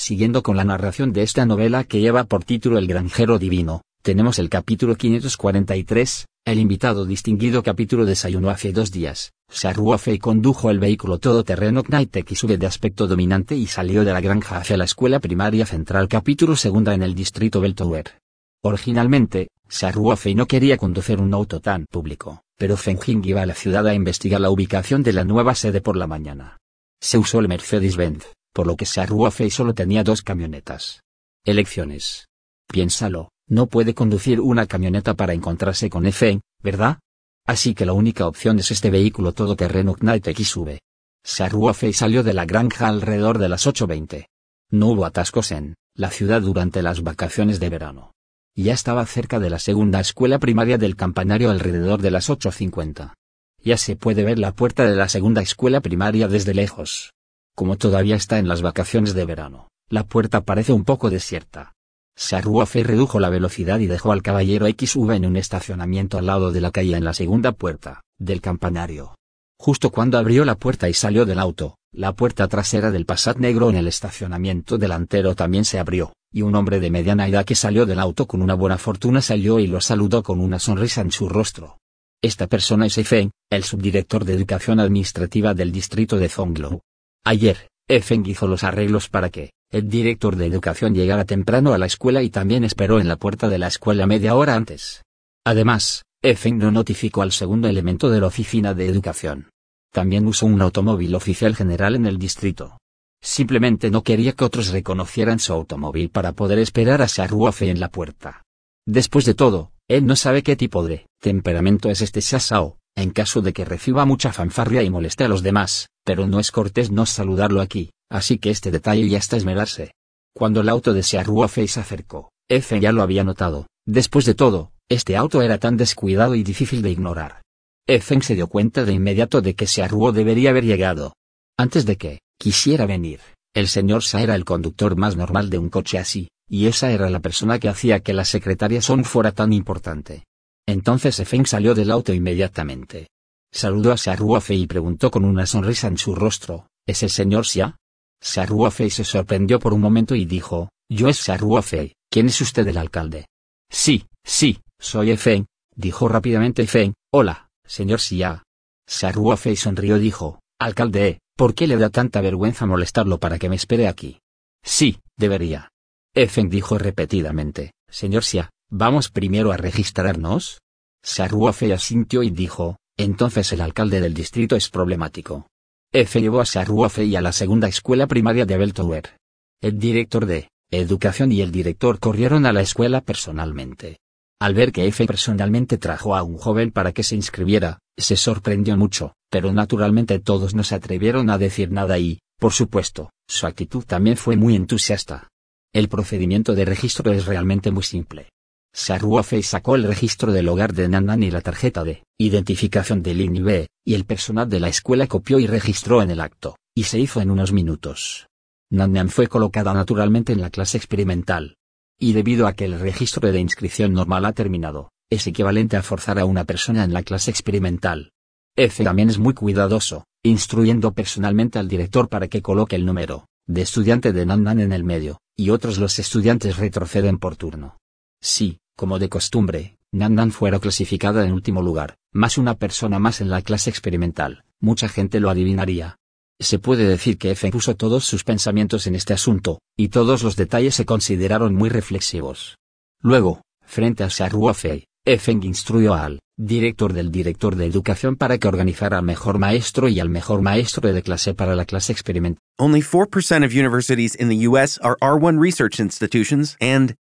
Siguiendo con la narración de esta novela que lleva por título El granjero divino, tenemos el capítulo 543, el invitado distinguido capítulo desayunó hace dos días. Saruofe condujo el vehículo todoterreno Knightek y sube de aspecto dominante y salió de la granja hacia la escuela primaria central capítulo segunda en el distrito Beltower. Originalmente, Saruofe no quería conducir un auto tan público, pero Fenjing iba a la ciudad a investigar la ubicación de la nueva sede por la mañana. Se usó el Mercedes-Benz, por lo que Saruofe solo tenía dos camionetas. Elecciones. Piénsalo, no puede conducir una camioneta para encontrarse con Efen, ¿verdad? Así que la única opción es este vehículo todoterreno Knight sube. Saruofe salió de la granja alrededor de las 8.20. No hubo atascos en la ciudad durante las vacaciones de verano. Ya estaba cerca de la segunda escuela primaria del campanario alrededor de las 8.50. Ya se puede ver la puerta de la segunda escuela primaria desde lejos. Como todavía está en las vacaciones de verano, la puerta parece un poco desierta. Saruofe redujo la velocidad y dejó al caballero XV en un estacionamiento al lado de la calle en la segunda puerta, del campanario. Justo cuando abrió la puerta y salió del auto, la puerta trasera del Passat negro en el estacionamiento delantero también se abrió, y un hombre de mediana edad que salió del auto con una buena fortuna salió y lo saludó con una sonrisa en su rostro. Esta persona es Efeng, el subdirector de Educación Administrativa del distrito de Zonglo. Ayer, Efeng hizo los arreglos para que, el director de educación llegara temprano a la escuela y también esperó en la puerta de la escuela media hora antes. Además, Efeng no notificó al segundo elemento de la oficina de educación. También usó un automóvil oficial general en el distrito. Simplemente no quería que otros reconocieran su automóvil para poder esperar a Saruofe en la puerta. Después de todo, él no sabe qué tipo de temperamento es este Sasao, en caso de que reciba mucha fanfarria y moleste a los demás, pero no es cortés no saludarlo aquí, así que este detalle ya está esmerarse. Cuando el auto de Saruofe se acercó, F ya lo había notado, después de todo, este auto era tan descuidado y difícil de ignorar. Efen se dio cuenta de inmediato de que Searuo debería haber llegado. Antes de que quisiera venir, el señor Sa era el conductor más normal de un coche así, y esa era la persona que hacía que la secretaria Son fuera tan importante. Entonces Efen salió del auto inmediatamente. Saludó a Saruofe y preguntó con una sonrisa en su rostro, ¿es el señor Xia? Saruofe se sorprendió por un momento y dijo, yo es Saruofe, ¿quién es usted el alcalde? Sí, sí, soy Efen, dijo rápidamente Efen, hola, señor Xia. Saruofe sonrió y dijo, alcalde, ¿por qué le da tanta vergüenza molestarlo para que me espere aquí? Sí, debería. Efen dijo repetidamente, señor Xia, ¿vamos primero a registrarnos? Saruofe asintió y dijo, entonces el alcalde del distrito es problemático. F llevó a Saruofe y a la segunda escuela primaria de Beltower. El director de educación y el director corrieron a la escuela personalmente. Al ver que F personalmente trajo a un joven para que se inscribiera, se sorprendió mucho, pero naturalmente todos no se atrevieron a decir nada y, por supuesto, su actitud también fue muy entusiasta. El procedimiento de registro es realmente muy simple. Saruofe sacó el registro del hogar de Nandan y la tarjeta de identificación del INIB, y el personal de la escuela copió y registró en el acto, y se hizo en unos minutos. Nandan fue colocada naturalmente en la clase experimental. Y debido a que el registro de inscripción normal ha terminado, es equivalente a forzar a una persona en la clase experimental. F también es muy cuidadoso, instruyendo personalmente al director para que coloque el número de estudiante de Nandan en el medio, y otros los estudiantes retroceden por turno. Sí, como de costumbre, Nandan fuera clasificada en último lugar, más una persona más en la clase experimental, mucha gente lo adivinaría. Se puede decir que Efen puso todos sus pensamientos en este asunto, y todos los detalles se consideraron muy reflexivos. Luego, frente a Fei, Efen instruyó al director del director de educación para que organizara al mejor maestro y al mejor maestro de clase para la clase experimental. Only 4% of universities in the US are R1 research institutions, and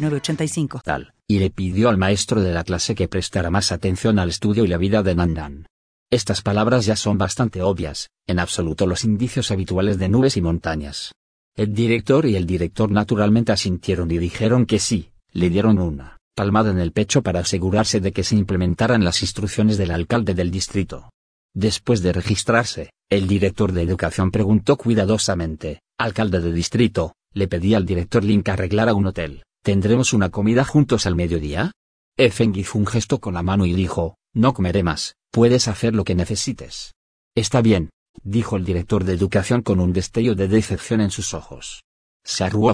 9069 Tal, y le pidió al maestro de la clase que prestara más atención al estudio y la vida de Nandan. Estas palabras ya son bastante obvias, en absoluto los indicios habituales de nubes y montañas. El director y el director naturalmente asintieron y dijeron que sí, le dieron una palmada en el pecho para asegurarse de que se implementaran las instrucciones del alcalde del distrito. Después de registrarse, el director de educación preguntó cuidadosamente, alcalde de distrito, le pedí al director Link arreglara un hotel. ¿Tendremos una comida juntos al mediodía? Efeng hizo un gesto con la mano y dijo, no comeré más, puedes hacer lo que necesites. Está bien, dijo el director de educación con un destello de decepción en sus ojos.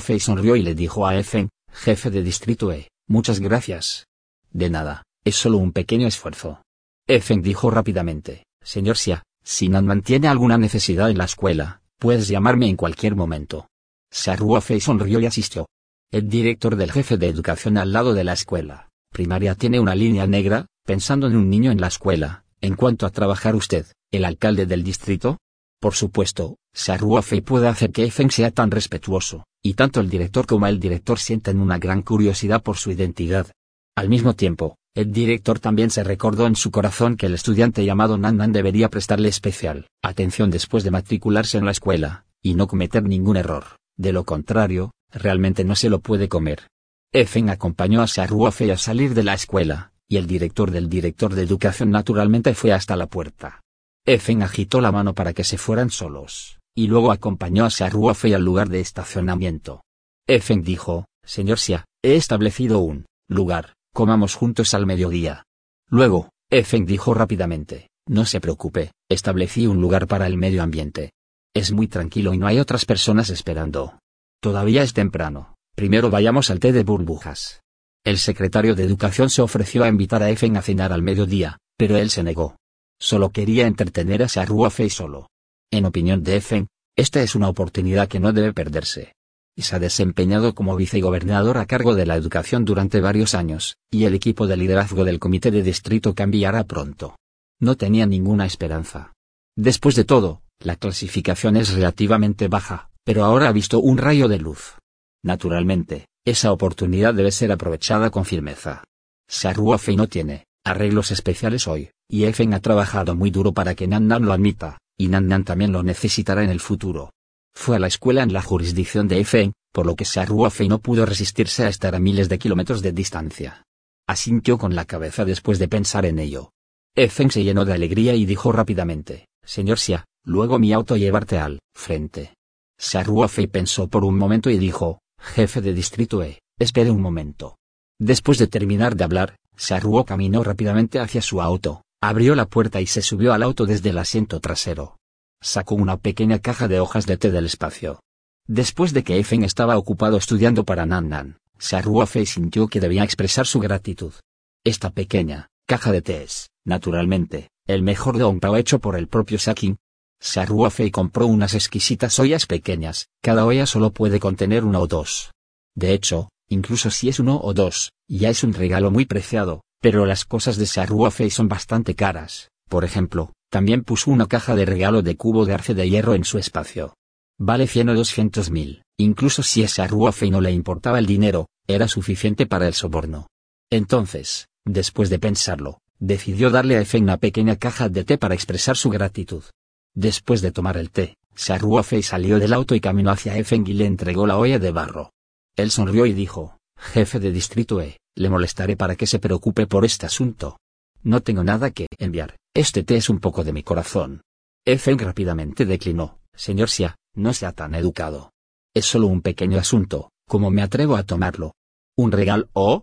Fei sonrió y le dijo a Efeng, jefe de distrito E, muchas gracias. De nada, es solo un pequeño esfuerzo. Efeng dijo rápidamente, señor Xia, si Nan mantiene alguna necesidad en la escuela, puedes llamarme en cualquier momento. Fei sonrió y asistió. El director del jefe de educación al lado de la escuela primaria tiene una línea negra, pensando en un niño en la escuela. En cuanto a trabajar usted, el alcalde del distrito, por supuesto, Fei puede hacer que Feng sea tan respetuoso, y tanto el director como el director sienten una gran curiosidad por su identidad. Al mismo tiempo, el director también se recordó en su corazón que el estudiante llamado Nandan debería prestarle especial atención después de matricularse en la escuela, y no cometer ningún error. De lo contrario, realmente no se lo puede comer. Efen acompañó a Fei a salir de la escuela, y el director del director de educación naturalmente fue hasta la puerta. Efen agitó la mano para que se fueran solos, y luego acompañó a Fei al lugar de estacionamiento. Efen dijo, Señor Xia, he establecido un lugar, comamos juntos al mediodía. Luego, Efen dijo rápidamente, no se preocupe, establecí un lugar para el medio ambiente. Es muy tranquilo y no hay otras personas esperando. Todavía es temprano, primero vayamos al té de burbujas. El secretario de Educación se ofreció a invitar a Efen a cenar al mediodía, pero él se negó. Solo quería entretener a Fei solo. En opinión de Efen, esta es una oportunidad que no debe perderse. Y se ha desempeñado como vicegobernador a cargo de la educación durante varios años, y el equipo de liderazgo del comité de distrito cambiará pronto. No tenía ninguna esperanza. Después de todo, la clasificación es relativamente baja, pero ahora ha visto un rayo de luz. Naturalmente, esa oportunidad debe ser aprovechada con firmeza. Fei no tiene arreglos especiales hoy, y Efen ha trabajado muy duro para que Nannan lo admita, y Nannan también lo necesitará en el futuro. Fue a la escuela en la jurisdicción de Efen, por lo que Fei no pudo resistirse a estar a miles de kilómetros de distancia. Asintió con la cabeza después de pensar en ello. Efen se llenó de alegría y dijo rápidamente, Señor Xia, luego mi auto llevarte al frente. Fei pensó por un momento y dijo, jefe de distrito E, espere un momento. Después de terminar de hablar, Saruo caminó rápidamente hacia su auto, abrió la puerta y se subió al auto desde el asiento trasero. Sacó una pequeña caja de hojas de té del espacio. Después de que Efen estaba ocupado estudiando para Nandan, Fei sintió que debía expresar su gratitud. Esta pequeña caja de té es, naturalmente, el mejor de Pao hecho por el propio Sakin, Fei compró unas exquisitas ollas pequeñas, cada olla solo puede contener uno o dos. De hecho, incluso si es uno o dos, ya es un regalo muy preciado, pero las cosas de Fei son bastante caras. Por ejemplo, también puso una caja de regalo de cubo de arce de hierro en su espacio. Vale 100 o 200 mil Incluso si ese Ruofei no le importaba el dinero, era suficiente para el soborno. Entonces, después de pensarlo, decidió darle a Efen una pequeña caja de té para expresar su gratitud. Después de tomar el té, Ruofei salió del auto y caminó hacia Efen y le entregó la olla de barro. Él sonrió y dijo, Jefe de distrito E, le molestaré para que se preocupe por este asunto. No tengo nada que enviar, este té es un poco de mi corazón. Efen rápidamente declinó, señor Sia, no sea tan educado. Es solo un pequeño asunto, ¿cómo me atrevo a tomarlo? ¿Un regalo? ¿Oh?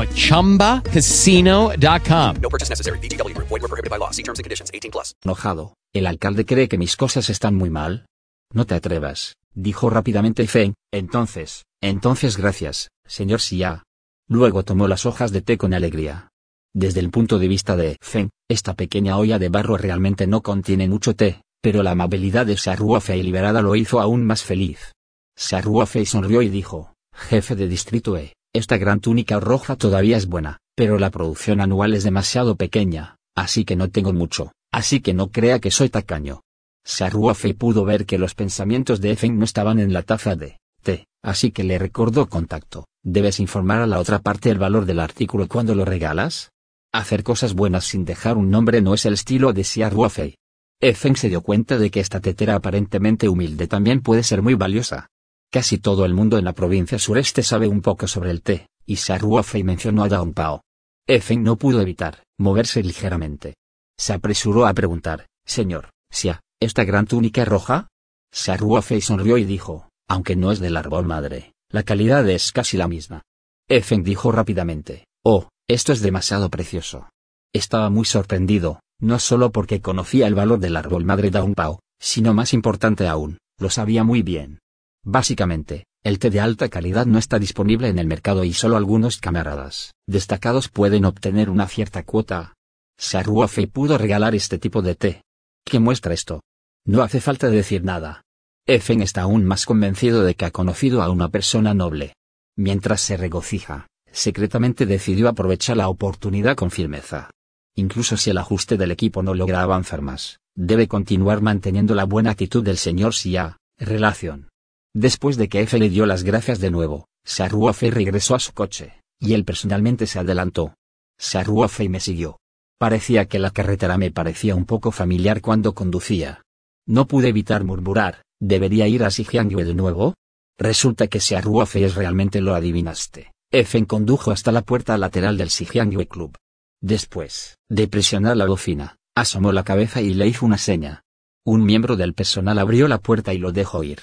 at ChumbaCasino.com. No purchase necessary. BGW. Void were prohibited by law. See terms and conditions. 18 plus. Enojado, ¿el alcalde cree que mis cosas están muy mal? No te atrevas, dijo rápidamente Feng. Entonces, entonces gracias, señor Xia. Luego tomó las hojas de té con alegría. Desde el punto de vista de Feng, esta pequeña olla de barro realmente no contiene mucho té, pero la amabilidad de Saruofei liberada lo hizo aún más feliz. Saruofei sonrió y dijo, Jefe de distrito E, esta gran túnica roja todavía es buena, pero la producción anual es demasiado pequeña, así que no tengo mucho, así que no crea que soy tacaño. Saruofei pudo ver que los pensamientos de Efen no estaban en la taza de té, así que le recordó contacto, ¿debes informar a la otra parte el valor del artículo cuando lo regalas? Hacer cosas buenas sin dejar un nombre no es el estilo de Saruofei. Efen se dio cuenta de que esta tetera aparentemente humilde también puede ser muy valiosa. Casi todo el mundo en la provincia sureste sabe un poco sobre el té, y Saruofei mencionó a Daun Pao. Efen no pudo evitar moverse ligeramente. Se apresuró a preguntar, Señor, ¿Sia, esta gran túnica roja? Saruofei sonrió y dijo, aunque no es del árbol madre, la calidad es casi la misma. Efen dijo rápidamente, oh, esto es demasiado precioso. Estaba muy sorprendido, no solo porque conocía el valor del árbol madre Pao, sino más importante aún, lo sabía muy bien. Básicamente, el té de alta calidad no está disponible en el mercado y solo algunos camaradas destacados pueden obtener una cierta cuota. Saruofe pudo regalar este tipo de té. ¿Qué muestra esto? No hace falta decir nada. Efen está aún más convencido de que ha conocido a una persona noble. Mientras se regocija, secretamente decidió aprovechar la oportunidad con firmeza. Incluso si el ajuste del equipo no logra avanzar más, debe continuar manteniendo la buena actitud del señor Xia. Relación. Después de que F le dio las gracias de nuevo, Saruofe regresó a su coche, y él personalmente se adelantó. Saruofe me siguió. Parecía que la carretera me parecía un poco familiar cuando conducía. No pude evitar murmurar, ¿debería ir a Xijiangyue de nuevo? Resulta que Saruofe es realmente lo adivinaste. Efen condujo hasta la puerta lateral del Xijiangyue Club, Después de presionar la bocina, asomó la cabeza y le hizo una seña. Un miembro del personal abrió la puerta y lo dejó ir.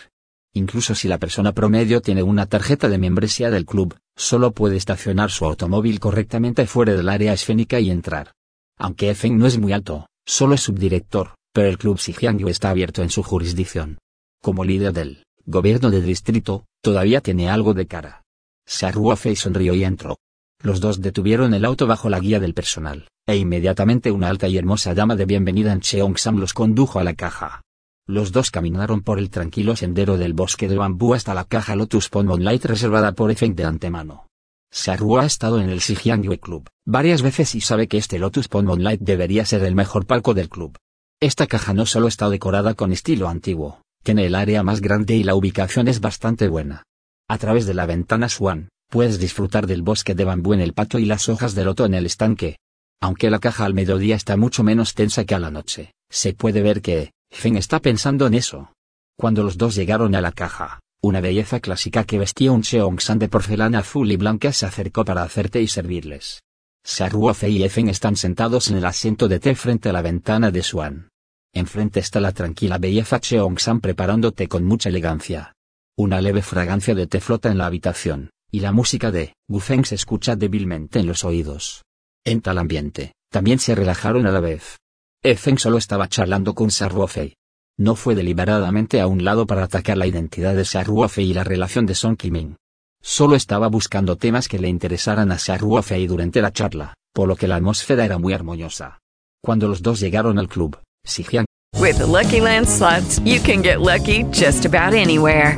Incluso si la persona promedio tiene una tarjeta de membresía del club, solo puede estacionar su automóvil correctamente fuera del área esfénica y entrar. Aunque Efen no es muy alto, solo es subdirector, pero el club Xijiangyu está abierto en su jurisdicción. Como líder del gobierno de distrito, todavía tiene algo de cara. Saruofei sonrió y entró. Los dos detuvieron el auto bajo la guía del personal, e inmediatamente una alta y hermosa dama de bienvenida en Cheongsam los condujo a la caja. Los dos caminaron por el tranquilo sendero del bosque de bambú hasta la caja Lotus Pond Moonlight reservada por Efeng de antemano. Saru ha estado en el Xijiangyue Club varias veces y sabe que este Lotus Pond Moonlight debería ser el mejor palco del club. Esta caja no solo está decorada con estilo antiguo, tiene el área más grande y la ubicación es bastante buena. A través de la ventana Swan, Puedes disfrutar del bosque de bambú en el patio y las hojas de loto en el estanque. Aunque la caja al mediodía está mucho menos tensa que a la noche, se puede ver que, Feng está pensando en eso. Cuando los dos llegaron a la caja, Una belleza clásica que vestía un Cheongshan de porcelana azul y blanca se acercó para hacerte y servirles. Saruofe y Efen están sentados en el asiento de té frente a la ventana de Swan. Enfrente está la tranquila belleza Cheongshan preparándote con mucha elegancia. Una leve fragancia de té flota en la habitación, y la música de Gufeng se escucha débilmente en los oídos. En tal ambiente, también se relajaron a la vez. Efen solo estaba charlando con Saruofe. No fue deliberadamente a un lado para atacar la identidad de Saruofe y la relación de Song Kiming. Solo estaba buscando temas que le interesaran a Saruofe durante la charla, por lo que la atmósfera era muy armoniosa. Cuando los dos llegaron al club, Sijian. With the Lucky Land you can get lucky just about anywhere.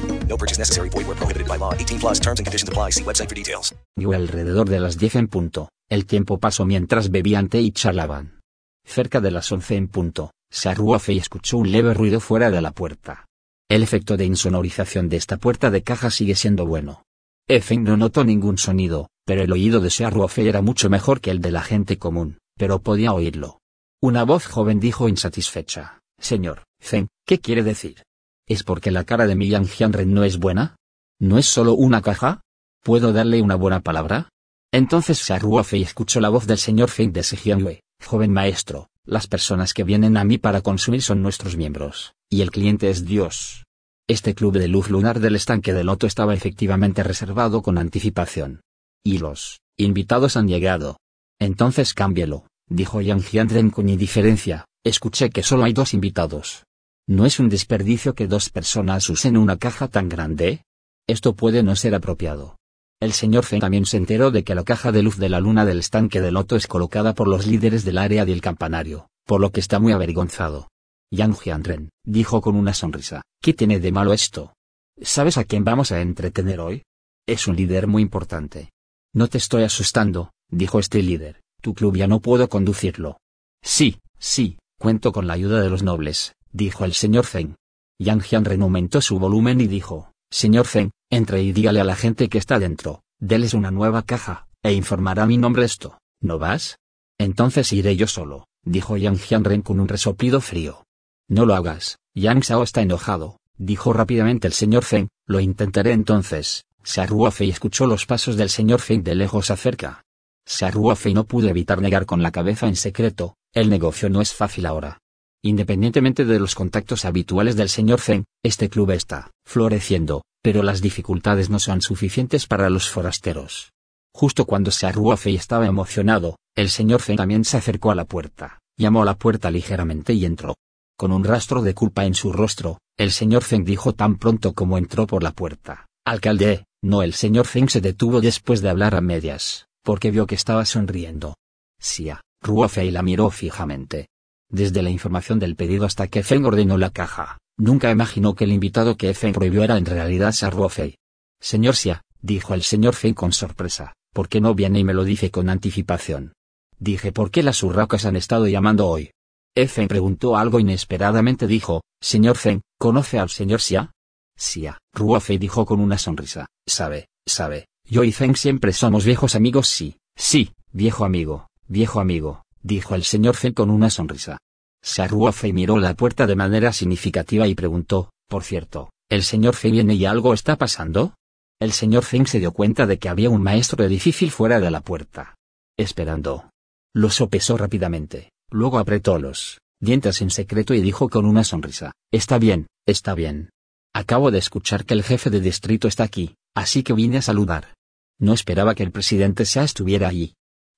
No purchase necessary. Void where prohibited by law. 18 plus terms and conditions apply. See website for details. Alrededor de las 10 en punto. El tiempo pasó mientras bebían té y charlaban. Cerca de las 11 en punto, Saruofe escuchó un leve ruido fuera de la puerta. El efecto de insonorización de esta puerta de caja sigue siendo bueno. Efen no notó ningún sonido, pero el oído de Saruofe era mucho mejor que el de la gente común, pero podía oírlo. Una voz joven dijo insatisfecha, Señor, Feng, ¿qué quiere decir? ¿Es porque la cara de Milian Hyunren no es buena? ¿No es solo una caja? ¿Puedo darle una buena palabra? Entonces Saruofe escuchó la voz del señor Feng de Sijianwei, joven maestro, las personas que vienen a mí para consumir son nuestros miembros, y el cliente es Dios. Este club de luz lunar del estanque de loto estaba efectivamente reservado con anticipación. Y los invitados han llegado. Entonces cámbielo, dijo Yang Hyunren con indiferencia, escuché que solo hay dos invitados. ¿No es un desperdicio que dos personas usen una caja tan grande? Esto puede no ser apropiado. El señor Feng también se enteró de que la caja de luz de la luna del estanque de loto es colocada por los líderes del área del campanario, por lo que está muy avergonzado. Yang Hyunren, dijo con una sonrisa, ¿qué tiene de malo esto? ¿Sabes a quién vamos a entretener hoy? Es un líder muy importante. No te estoy asustando, dijo este líder, tu club ya no puedo conducirlo. Sí, sí, cuento con la ayuda de los nobles, dijo el señor Feng. Yang Hyunren aumentó su volumen y dijo, Señor Feng, entre y dígale a la gente que está dentro, déles una nueva caja, e informará mi nombre esto, ¿no vas? Entonces iré yo solo, dijo Yang Hyunren con un resoplido frío. No lo hagas, Yang Sao está enojado, dijo rápidamente el señor Feng, lo intentaré entonces. Saruofei escuchó los pasos del señor Feng de lejos acerca. Saruofei no pudo evitar negar con la cabeza en secreto, el negocio no es fácil ahora. Independientemente de los contactos habituales del señor Feng, este club está floreciendo, pero las dificultades no son suficientes para los forasteros. Justo cuando Saruofei estaba emocionado, el señor Feng también se acercó a la puerta, llamó a la puerta ligeramente y entró. Con un rastro de culpa en su rostro, el señor Feng dijo tan pronto como entró por la puerta, Alcalde, no el señor Feng se detuvo después de hablar a medias, porque vio que estaba sonriendo. Sia, Ruofei la miró fijamente, desde la información del pedido hasta que Feng ordenó la caja, nunca imaginó que el invitado que Feng prohibió era en realidad Saruofei. Señor Xia, dijo el señor Feng con sorpresa, ¿por qué no viene y me lo dice con anticipación? Dije ¿por qué las urracas han estado llamando hoy? Feng preguntó algo inesperadamente dijo, Señor Feng, ¿conoce al señor Xia? Xia, Ruofei dijo con una sonrisa, sabe, sabe, yo y Feng siempre somos viejos amigos sí, sí, viejo amigo, viejo amigo, dijo el señor Feng con una sonrisa. Saruofei miró la puerta de manera significativa y preguntó, por cierto, ¿el señor Feng viene y algo está pasando? El señor Feng se dio cuenta de que había un maestro difícil fuera de la puerta. Esperando. Lo sopesó rápidamente, luego apretó los dientes en secreto y dijo con una sonrisa, Está bien, está bien. Acabo de escuchar que el jefe de distrito está aquí, así que vine a saludar. No esperaba que el presidente Xia estuviera allí.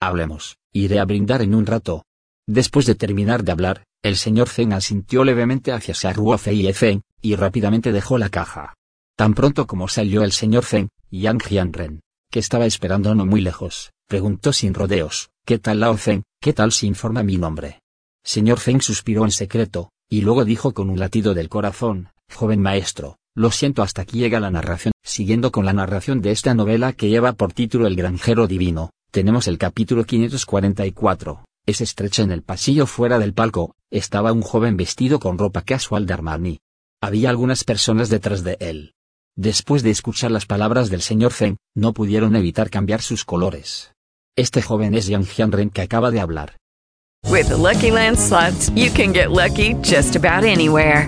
Hablemos, iré a brindar en un rato. Después de terminar de hablar, el señor Zeng asintió levemente hacia Fei y Feng, y rápidamente dejó la caja. Tan pronto como salió el señor Zeng, Yang Jianren, que estaba esperando no muy lejos, preguntó sin rodeos, ¿qué tal Lao Zeng, qué tal si informa mi nombre? Señor Feng suspiró en secreto, y luego dijo con un latido del corazón, joven maestro, lo siento hasta aquí llega la narración. Siguiendo con la narración de esta novela que lleva por título El granjero divino, tenemos el capítulo 544. Es estrecha en el pasillo fuera del palco, estaba un joven vestido con ropa casual de Armani. Había algunas personas detrás de él. Después de escuchar las palabras del señor Feng, no pudieron evitar cambiar sus colores. Este joven es Yang Jianren que acaba de hablar. With the Lucky Land you can get lucky just about anywhere.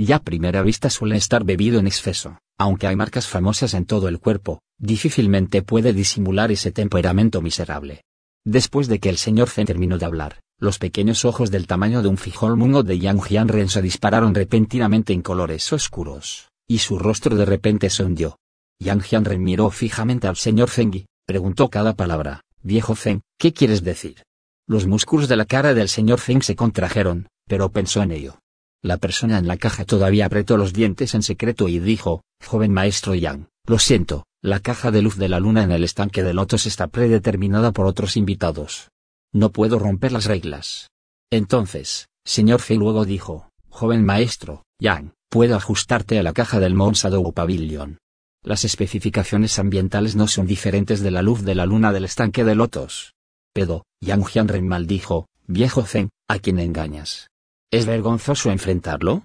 y a primera vista suele estar bebido en exceso. Aunque hay marcas famosas en todo el cuerpo, difícilmente puede disimular ese temperamento miserable. Después de que el señor Zen terminó de hablar, los pequeños ojos del tamaño de un frijol mungo de Yang Jianren se dispararon repentinamente en colores oscuros y su rostro de repente se hundió. Yang Jianren miró fijamente al señor Feng y preguntó cada palabra, viejo Feng, ¿qué quieres decir? Los músculos de la cara del señor Feng se contrajeron, pero pensó en ello. La persona en la caja todavía apretó los dientes en secreto y dijo, joven maestro Yang, lo siento, la caja de luz de la luna en el estanque de lotos está predeterminada por otros invitados. No puedo romper las reglas. Entonces, señor Feng luego dijo, joven maestro, Yang, puedo ajustarte a la caja del Monsado Pavilion. Las especificaciones ambientales no son diferentes de la luz de la luna del estanque de lotos. Pero, Yang Jianren maldijo, viejo Zen, ¿a quién engañas? ¿Es vergonzoso enfrentarlo?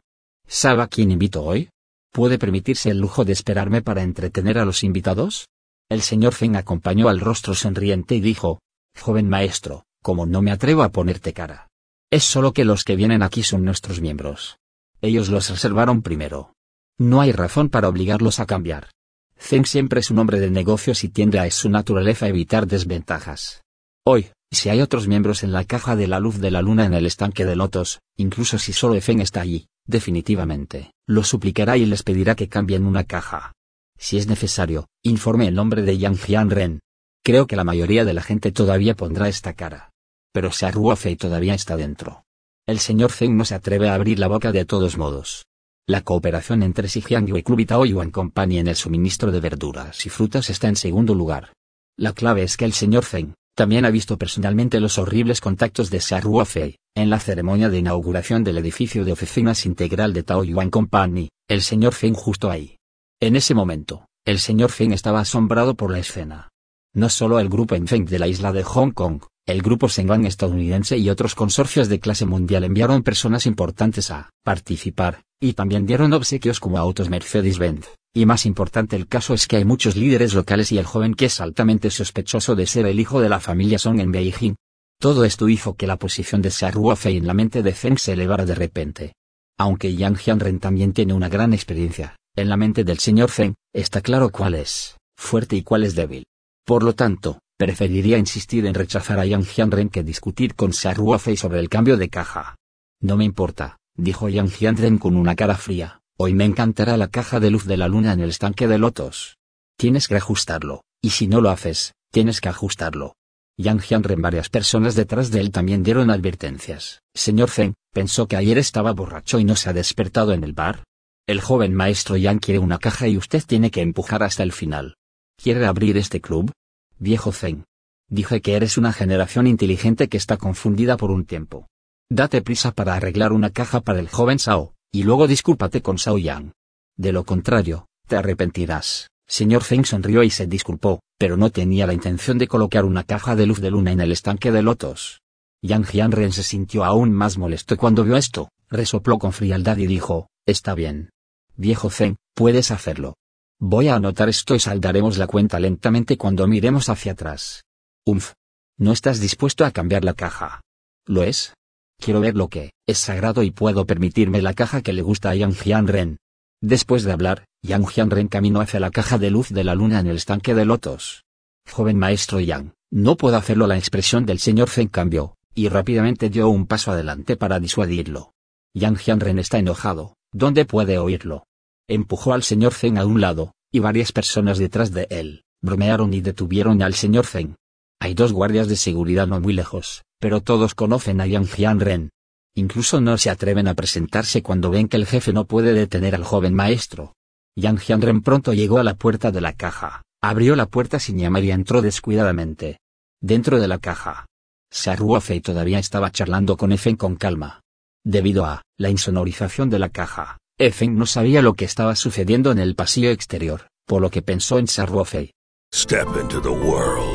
¿Sabe a quién invito hoy? ¿Puede permitirse el lujo de esperarme para entretener a los invitados? El señor Feng acompañó al rostro sonriente y dijo, joven maestro, como no me atrevo a ponerte cara. Es solo que los que vienen aquí son nuestros miembros. Ellos los reservaron primero. No hay razón para obligarlos a cambiar. Zeng siempre es un hombre de negocios y tiende a su naturaleza evitar desventajas. Hoy, si hay otros miembros en la caja de la luz de la luna en el estanque de lotos, incluso si solo Feng está allí, definitivamente, lo suplicará y les pedirá que cambien una caja. Si es necesario, informe el nombre de Yang Jianren. Creo que la mayoría de la gente todavía pondrá esta cara. Pero Ruofei todavía está dentro. El señor Zeng no se atreve a abrir la boca de todos modos. La cooperación entre Xijiangyu y Club Yuan Company en el suministro de verduras y frutas está en segundo lugar. La clave es que el señor Zeng también ha visto personalmente los horribles contactos de Ruofei, en la ceremonia de inauguración del edificio de oficinas integral de Tao Yuan Company, el señor Feng justo ahí. En ese momento, el señor Feng estaba asombrado por la escena. No solo el grupo Enfeng de la isla de Hong Kong, el grupo Sengban estadounidense y otros consorcios de clase mundial enviaron personas importantes a participar, y también dieron obsequios como autos Mercedes-Benz. Y más importante el caso es que hay muchos líderes locales y el joven que es altamente sospechoso de ser el hijo de la familia Song en Beijing. Todo esto hizo que la posición de Ruofei en la mente de Feng se elevara de repente. Aunque Yang Jianren también tiene una gran experiencia, en la mente del señor Feng, está claro cuál es fuerte y cuál es débil. Por lo tanto, Preferiría insistir en rechazar a Yang Jianren que discutir con Ruofei sobre el cambio de caja. No me importa, dijo Yang Jianren con una cara fría, hoy me encantará la caja de luz de la luna en el estanque de lotos. Tienes que ajustarlo, y si no lo haces, tienes que ajustarlo. Yang Jianren varias personas detrás de él también dieron advertencias. Señor Feng, pensó que ayer estaba borracho y no se ha despertado en el bar. El joven maestro Yang quiere una caja y usted tiene que empujar hasta el final. ¿Quiere abrir este club? Viejo Zen. Dije que eres una generación inteligente que está confundida por un tiempo. Date prisa para arreglar una caja para el joven Sao, y luego discúlpate con Sao Yang. De lo contrario, te arrepentirás. Señor Feng sonrió y se disculpó, pero no tenía la intención de colocar una caja de luz de luna en el estanque de lotos. Yang Jianren se sintió aún más molesto cuando vio esto, resopló con frialdad y dijo, está bien. Viejo Feng, puedes hacerlo. Voy a anotar esto y saldaremos la cuenta lentamente cuando miremos hacia atrás. Umf. ¿No estás dispuesto a cambiar la caja? ¿Lo es? Quiero ver lo que es sagrado y puedo permitirme la caja que le gusta a Yang Jianren. Después de hablar, Yang Jianren caminó hacia la caja de luz de la luna en el estanque de lotos. Joven maestro Yang, no puedo hacerlo. La expresión del señor Zen cambió, y rápidamente dio un paso adelante para disuadirlo. Yang Jianren está enojado, ¿dónde puede oírlo? Empujó al señor Zen a un lado, y varias personas detrás de él, bromearon y detuvieron al señor Zen. Hay dos guardias de seguridad no muy lejos, pero todos conocen a Yang Jianren. Incluso no se atreven a presentarse cuando ven que el jefe no puede detener al joven maestro. Yang Jianren pronto llegó a la puerta de la caja, abrió la puerta sin llamar y entró descuidadamente. Dentro de la caja. Fei todavía estaba charlando con Efen con calma. Debido a la insonorización de la caja, Efen no sabía lo que estaba sucediendo en el pasillo exterior, por lo que pensó en Fei. Step into the world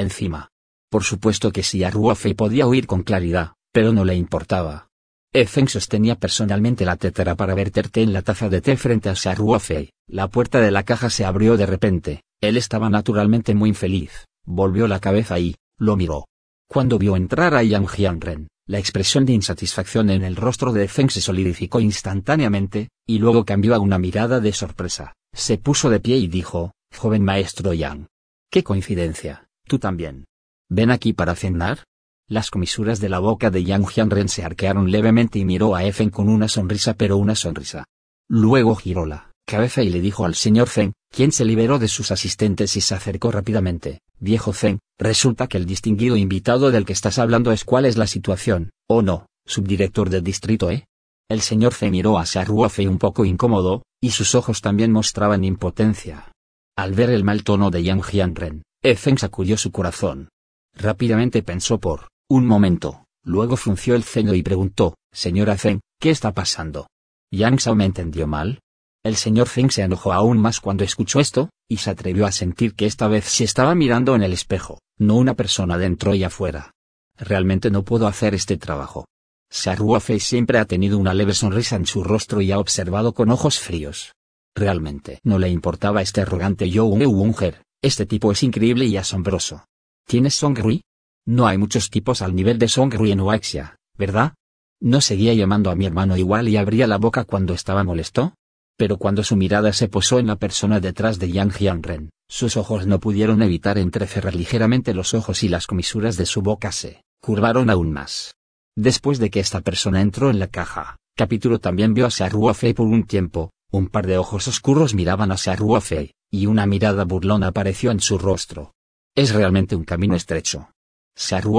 Encima. Por supuesto que sí a Ruofei podía oír con claridad, pero no le importaba. Efen sostenía personalmente la tetera para verter té en la taza de té frente a Saruofei. La puerta de la caja se abrió de repente. Él estaba naturalmente muy infeliz. Volvió la cabeza y lo miró. Cuando vio entrar a Yang Jianren, la expresión de insatisfacción en el rostro de Feng se solidificó instantáneamente, y luego cambió a una mirada de sorpresa. Se puso de pie y dijo, joven maestro Yang. ¡Qué coincidencia! Tú también. ¿Ven aquí para cenar? Las comisuras de la boca de Yang Jianren se arquearon levemente y miró a Efen con una sonrisa pero una sonrisa. Luego giró la cabeza y le dijo al señor Feng, quien se liberó de sus asistentes y se acercó rápidamente, viejo Feng, resulta que el distinguido invitado del que estás hablando es cuál es la situación, ¿o no, subdirector del distrito, eh? El señor Feng miró a Ruofei un poco incómodo, y sus ojos también mostraban impotencia. Al ver el mal tono de Yang Jianren, Feng sacudió su corazón. Rápidamente pensó por un momento, luego frunció el ceño y preguntó, Señora Feng, ¿qué está pasando? ¿Yang Shao me entendió mal? El señor Feng se enojó aún más cuando escuchó esto, y se atrevió a sentir que esta vez se estaba mirando en el espejo, no una persona dentro y afuera. Realmente no puedo hacer este trabajo. Fei siempre ha tenido una leve sonrisa en su rostro y ha observado con ojos fríos. Realmente no le importaba este arrogante Yo Unger, este tipo es increíble y asombroso. ¿Tienes Songrui? No hay muchos tipos al nivel de Songrui en Waxia, ¿verdad? ¿No seguía llamando a mi hermano igual y abría la boca cuando estaba molesto? Pero cuando su mirada se posó en la persona detrás de Yang Jianren, sus ojos no pudieron evitar entrecerrar ligeramente los ojos y las comisuras de su boca se curvaron aún más. Después de que esta persona entró en la caja, Capítulo también vio a Fei por un tiempo, un par de ojos oscuros miraban a Fei, y una mirada burlona apareció en su rostro. Es realmente un camino estrecho,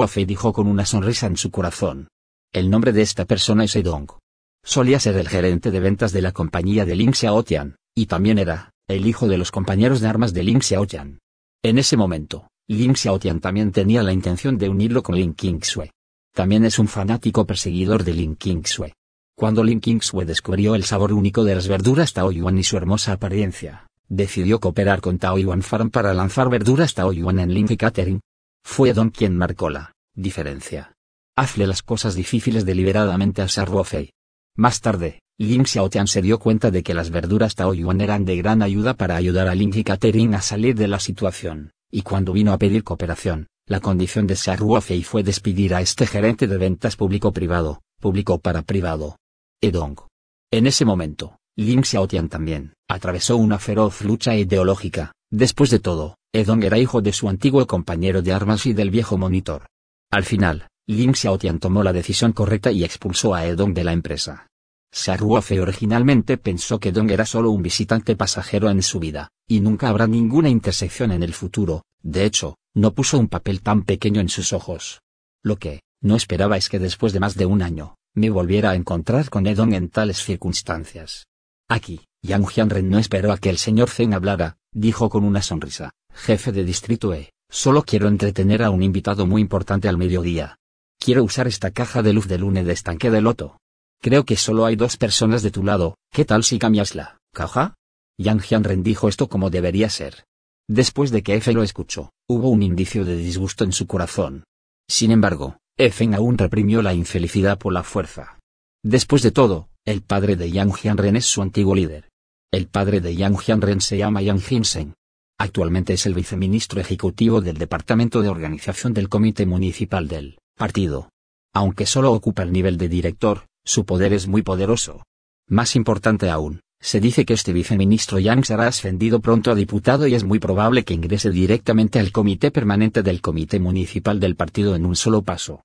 Fei dijo con una sonrisa en su corazón. El nombre de esta persona es Edong. Solía ser el gerente de ventas de la compañía de Ling Xiaotian, y también era, el hijo de los compañeros de armas de Ling Xiaotian. En ese momento, Ling Xiaotian también tenía la intención de unirlo con Lin Qingsui. También es un fanático perseguidor de Lin Qingsui. Cuando Lin Qingsui descubrió el sabor único de las verduras Tao Yuan y su hermosa apariencia, decidió cooperar con Tao Yuan Farm para lanzar verduras Tao Yuan en Lin Catering, fue Don quien marcó la diferencia. Hazle las cosas difíciles deliberadamente a Sarrofei. Más tarde, Ling Xiaotian se dio cuenta de que las verduras Taoyuan eran de gran ayuda para ayudar a Ling y Catherine a salir de la situación, y cuando vino a pedir cooperación, la condición de Ruofei fue despedir a este gerente de ventas público-privado, público para privado. Edong. En ese momento, Ling Xiaotian también atravesó una feroz lucha ideológica, Después de todo, Edong era hijo de su antiguo compañero de armas y del viejo monitor. Al final, Ling Xiaotian tomó la decisión correcta y expulsó a Edong de la empresa. Ruofei originalmente pensó que Dong era solo un visitante pasajero en su vida, y nunca habrá ninguna intersección en el futuro, de hecho, no puso un papel tan pequeño en sus ojos. Lo que, no esperaba es que después de más de un año, me volviera a encontrar con Edong en tales circunstancias. Aquí, Yang Jianren no esperó a que el señor Zeng hablara, dijo con una sonrisa, jefe de distrito E, solo quiero entretener a un invitado muy importante al mediodía. Quiero usar esta caja de luz de lune de estanque de loto. Creo que solo hay dos personas de tu lado, ¿qué tal si cambias la caja? Yang Jianren dijo esto como debería ser. Después de que Efe lo escuchó, hubo un indicio de disgusto en su corazón. Sin embargo, Efen aún reprimió la infelicidad por la fuerza. Después de todo, el padre de Yang Jianren es su antiguo líder. El padre de Yang Jianren se llama Yang Jinsen. Actualmente es el viceministro ejecutivo del Departamento de Organización del Comité Municipal del partido. Aunque solo ocupa el nivel de director, su poder es muy poderoso. Más importante aún, se dice que este viceministro Yang será ascendido pronto a diputado y es muy probable que ingrese directamente al comité permanente del comité municipal del partido en un solo paso.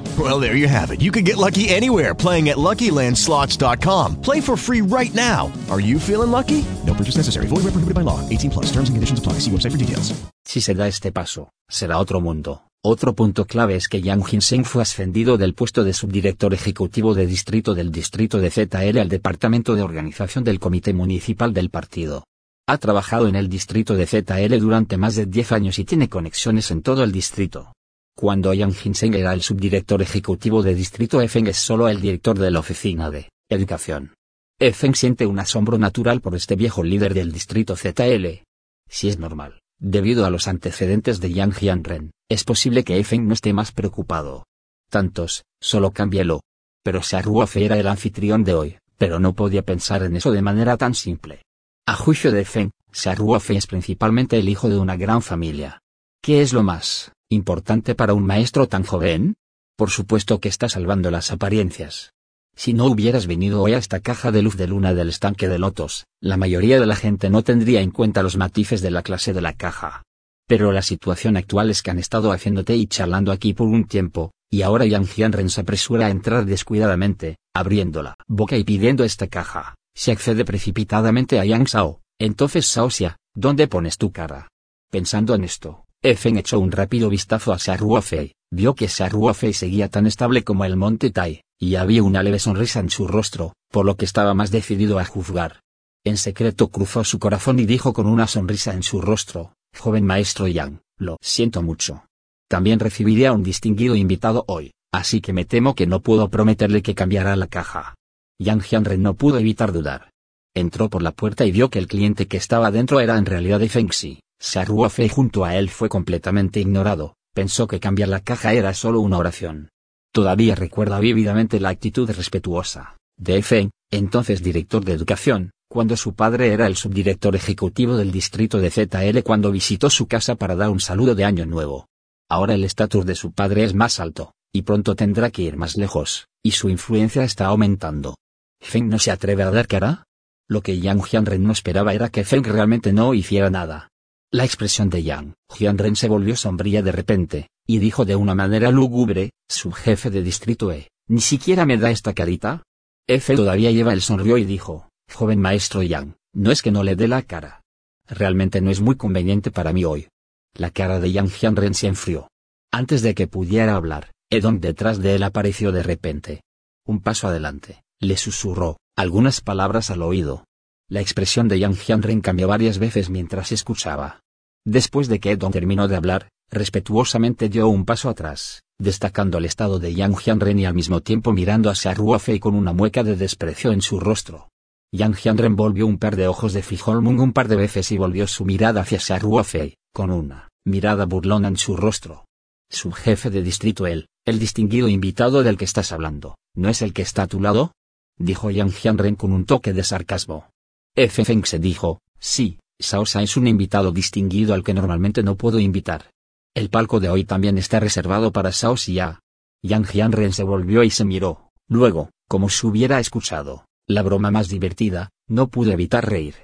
Well, there you have it. You can get lucky anywhere playing at LuckyLandSlots.com. Play for free right now. Are you feeling lucky? No purchase necessary. Void where prohibited by law. 18 plus. Terms and conditions apply. See website for details. Si se da este paso, será otro mundo. Otro punto clave es que Yang Jinseng fue ascendido del puesto de subdirector ejecutivo de distrito del distrito de ZL al departamento de organización del comité municipal del partido. Ha trabajado en el distrito de ZL durante más de 10 años y tiene conexiones en todo el distrito. Cuando Yang Jinseng era el subdirector ejecutivo de distrito Efeng es solo el director de la oficina de educación. Efeng siente un asombro natural por este viejo líder del distrito ZL. Si es normal, debido a los antecedentes de Yang Jianren, es posible que Efeng no esté más preocupado. Tantos, solo cámbielo. Pero Ruofei era el anfitrión de hoy, pero no podía pensar en eso de manera tan simple. A juicio de Feng, Ruofei es principalmente el hijo de una gran familia. ¿Qué es lo más importante para un maestro tan joven? Por supuesto que está salvando las apariencias. Si no hubieras venido hoy a esta caja de luz de luna del estanque de lotos, la mayoría de la gente no tendría en cuenta los matices de la clase de la caja. Pero la situación actual es que han estado haciéndote y charlando aquí por un tiempo, y ahora Yang Jianren se apresura a entrar descuidadamente, abriendo la boca y pidiendo esta caja. Se accede precipitadamente a Yang Sao, entonces Xia, ¿dónde pones tu cara? Pensando en esto, Efen echó un rápido vistazo a Ruofei, vio que Ruofei seguía tan estable como el monte Tai, y había una leve sonrisa en su rostro, por lo que estaba más decidido a juzgar. En secreto cruzó su corazón y dijo con una sonrisa en su rostro, joven maestro Yang, lo siento mucho. También recibiría un distinguido invitado hoy, así que me temo que no puedo prometerle que cambiará la caja. Yang Jianren no pudo evitar dudar. Entró por la puerta y vio que el cliente que estaba dentro era en realidad Fengxi. Ruofei junto a él fue completamente ignorado, pensó que cambiar la caja era solo una oración. Todavía recuerda vívidamente la actitud respetuosa de Feng, entonces director de educación, cuando su padre era el subdirector ejecutivo del distrito de ZL cuando visitó su casa para dar un saludo de año nuevo. Ahora el estatus de su padre es más alto, y pronto tendrá que ir más lejos, y su influencia está aumentando. ¿Feng no se atreve a dar cara? Lo que Yang Jianren no esperaba era que Feng realmente no hiciera nada. La expresión de Yang Jianren se volvió sombría de repente, y dijo de una manera lúgubre, su jefe de distrito E, ¿ni siquiera me da esta carita? Efe todavía lleva el sonrió y dijo, joven maestro Yang, no es que no le dé la cara. Realmente no es muy conveniente para mí hoy. La cara de Yang Jianren se enfrió. Antes de que pudiera hablar, Edong detrás de él apareció de repente. Un paso adelante, Le susurró, algunas palabras al oído. La expresión de Yang Hyunren cambió varias veces mientras escuchaba. Después de que Edon terminó de hablar, respetuosamente dio un paso atrás, destacando el estado de Yang Hyunren y al mismo tiempo mirando hacia Ruofei con una mueca de desprecio en su rostro. Yang Hyunren volvió un par de ojos de Frijolmung un par de veces y volvió su mirada hacia Ruofei, con una mirada burlona en su rostro. Su jefe de distrito él, el distinguido invitado del que estás hablando, ¿no es el que está a tu lado? Dijo Yang Hyunren con un toque de sarcasmo. Feng se dijo, sí, Saosa es un invitado distinguido al que normalmente no puedo invitar. El palco de hoy también está reservado para Sao Ya. Yang Hyunren se volvió y se miró, luego, como si hubiera escuchado, la broma más divertida, no pudo evitar reír.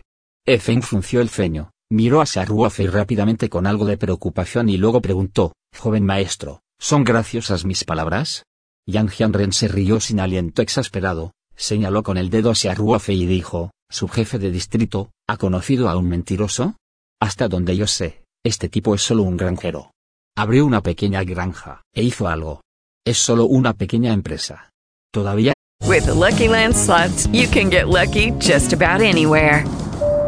Feng frunció el ceño, miró hacia Ruofei rápidamente con algo de preocupación y luego preguntó, joven maestro, ¿son graciosas mis palabras? Yang Hyunren se rió sin aliento exasperado, señaló con el dedo hacia Ruofei y dijo, su jefe de distrito, ¿ha conocido a un mentiroso? Hasta donde yo sé, este tipo es solo un granjero. Abrió una pequeña granja, e hizo algo. Es solo una pequeña empresa. Todavía. With the Lucky Land you can get lucky just about anywhere.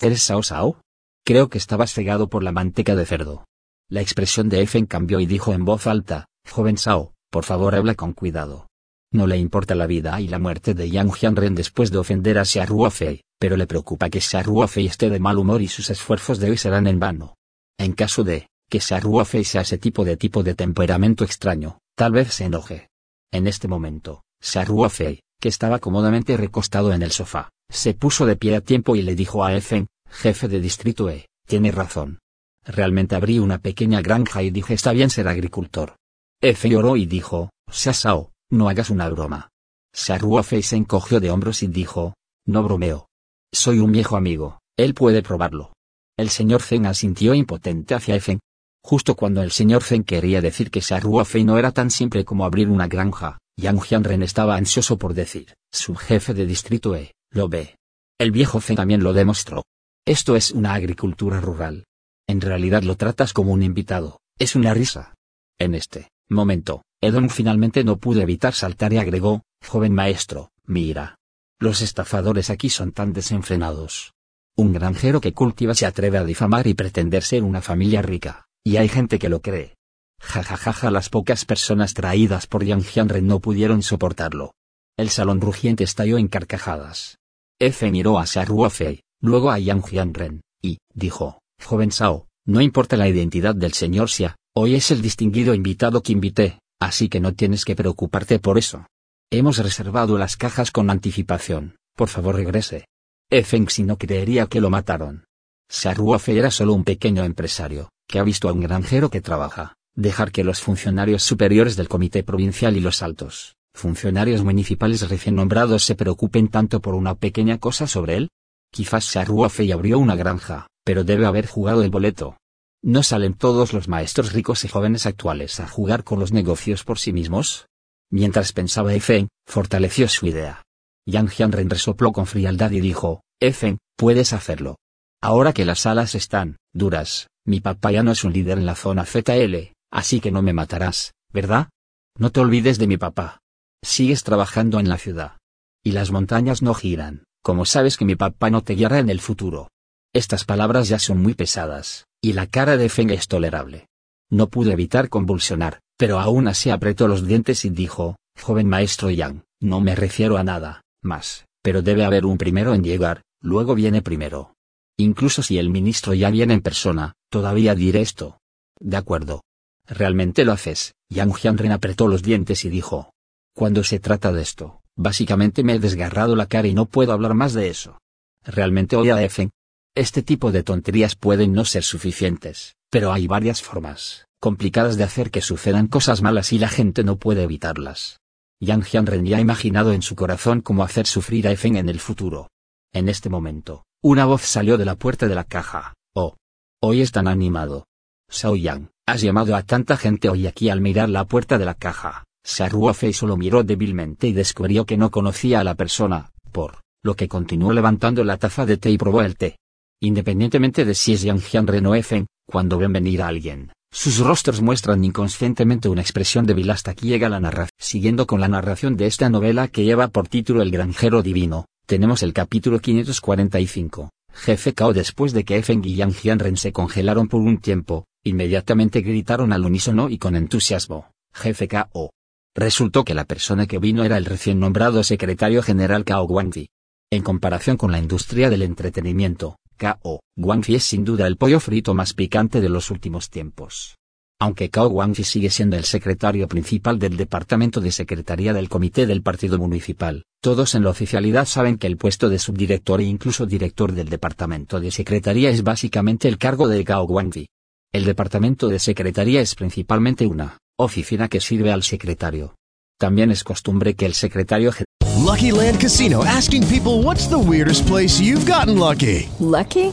¿Eres Sao Sao? Creo que estabas cegado por la manteca de cerdo. La expresión de Efen cambió y dijo en voz alta, joven Sao, por favor habla con cuidado. No le importa la vida y la muerte de Yang Hyunren después de ofender a Ruofei, pero le preocupa que Ruofei esté de mal humor y sus esfuerzos de hoy serán en vano. En caso de que Ruofei sea ese tipo de tipo de temperamento extraño, tal vez se enoje. En este momento, Ruofei, que estaba cómodamente recostado en el sofá, se puso de pie a tiempo y le dijo a Efen, jefe de distrito E, tiene razón. Realmente abrí una pequeña granja y dije está bien ser agricultor. Efe lloró y dijo, Xia Sao, no hagas una broma. Xia Ruofei se encogió de hombros y dijo, no bromeo. Soy un viejo amigo, él puede probarlo. El señor Zen asintió impotente hacia Efen. Justo cuando el señor Zen quería decir que Xia Ruofei no era tan simple como abrir una granja, Yang Hyunren estaba ansioso por decir, su jefe de distrito E, lo ve. El viejo Zen también lo demostró. Esto es una agricultura rural. En realidad lo tratas como un invitado, es una risa. En este momento, Edon finalmente no pudo evitar saltar y agregó, joven maestro, mira. Los estafadores aquí son tan desenfrenados. Un granjero que cultiva se atreve a difamar y pretender ser una familia rica, y hay gente que lo cree. Jajajaja las pocas personas traídas por Yang Hyunren no pudieron soportarlo. El salón rugiente estalló en carcajadas. F miró hacia Ruofei, luego a Yang Hyunren, y, dijo, joven Sao, no importa la identidad del señor Xia, hoy es el distinguido invitado que invité, así que no tienes que preocuparte por eso. Hemos reservado las cajas con anticipación, por favor regrese. Feng si no creería que lo mataron. Xia Ruofei era solo un pequeño empresario, que ha visto a un granjero que trabaja, dejar que los funcionarios superiores del comité provincial y los altos, funcionarios municipales recién nombrados se preocupen tanto por una pequeña cosa sobre él? Quizás Xia Ruofei abrió una granja, pero debe haber jugado el boleto. ¿No salen todos los maestros ricos y jóvenes actuales a jugar con los negocios por sí mismos? Mientras pensaba Efen, fortaleció su idea. Yang Hyunren resopló con frialdad y dijo, Efen, puedes hacerlo. Ahora que las alas están duras, mi papá ya no es un líder en la zona ZL, así que no me matarás, ¿verdad? No te olvides de mi papá. Sigues trabajando en la ciudad. Y las montañas no giran, como sabes que mi papá no te guiará en el futuro. Estas palabras ya son muy pesadas, y la cara de Feng es tolerable. No pudo evitar convulsionar, pero aún así apretó los dientes y dijo, joven maestro Yang, no me refiero a nada, más, pero debe haber un primero en llegar, luego viene primero. Incluso si el ministro ya viene en persona, todavía diré esto. De acuerdo. Realmente lo haces, Yang Hyunren apretó los dientes y dijo. Cuando se trata de esto, básicamente me he desgarrado la cara y no puedo hablar más de eso. Realmente odia a Efen. Este tipo de tonterías pueden no ser suficientes, pero hay varias formas, complicadas de hacer que sucedan cosas malas y la gente no puede evitarlas. Yang Hyunren ya ha imaginado en su corazón cómo hacer sufrir a Efen en el futuro. En este momento, una voz salió de la puerta de la caja. Oh. Hoy es tan animado. Sao Yang, has llamado a tanta gente hoy aquí al mirar la puerta de la caja. Saruofe solo miró débilmente y descubrió que no conocía a la persona, por lo que continuó levantando la taza de té y probó el té. Independientemente de si es Yang Hyunren o Efen, cuando ven venir a alguien, sus rostros muestran inconscientemente una expresión débil hasta aquí llega la narración. Siguiendo con la narración de esta novela que lleva por título El granjero divino, tenemos el capítulo 545. Jefe Kao después de que Efen y Yang Hyunren se congelaron por un tiempo, inmediatamente gritaron al unísono y con entusiasmo, Jefe Kao. Resultó que la persona que vino era el recién nombrado secretario general Kao Guangzi. En comparación con la industria del entretenimiento, Kao Guangzi es sin duda el pollo frito más picante de los últimos tiempos. Aunque Kao Guangzi sigue siendo el secretario principal del Departamento de Secretaría del Comité del Partido Municipal, todos en la oficialidad saben que el puesto de subdirector e incluso director del Departamento de Secretaría es básicamente el cargo de Kao Guangzi. El Departamento de Secretaría es principalmente una oficina que sirve al secretario. También es costumbre que el secretario Lucky Land Casino asking people what's the weirdest place you've gotten lucky. Lucky?